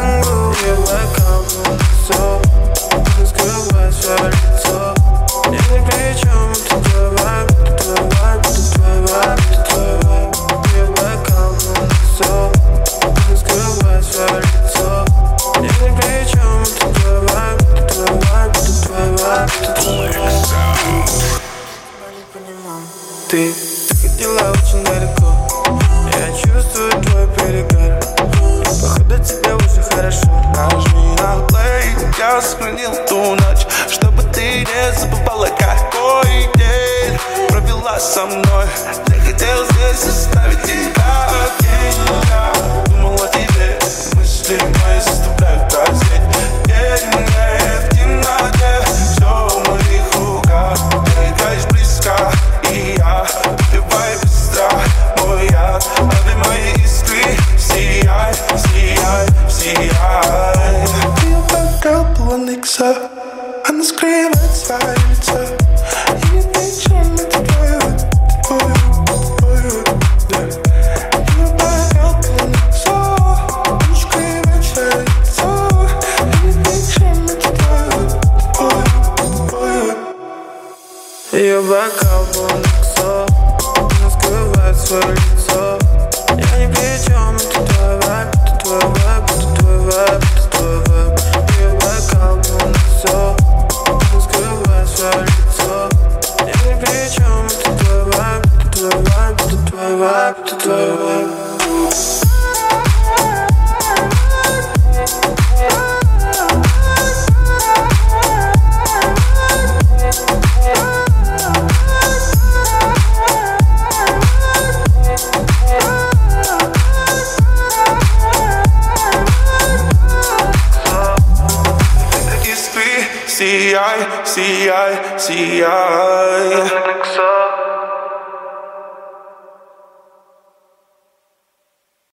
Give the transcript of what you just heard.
Я вокал, все Скрывай свое лицо Я ни при чем, это твой Я вокал, все Скрывай свое лицо Я ни при чем, это твой вайб вайб Ты ходила очень далеко Я сохранил ту ночь Чтобы ты не забывала, какой день Провела со мной. Я хотел здесь оставить икса Она скрывает свое лицо И не твое, твое, твое Ее бокал полон иксо Она скрывает свое лицо Я ни при чем, это это твой вайб, это твой вайб Искры, сияй, сияй, сияй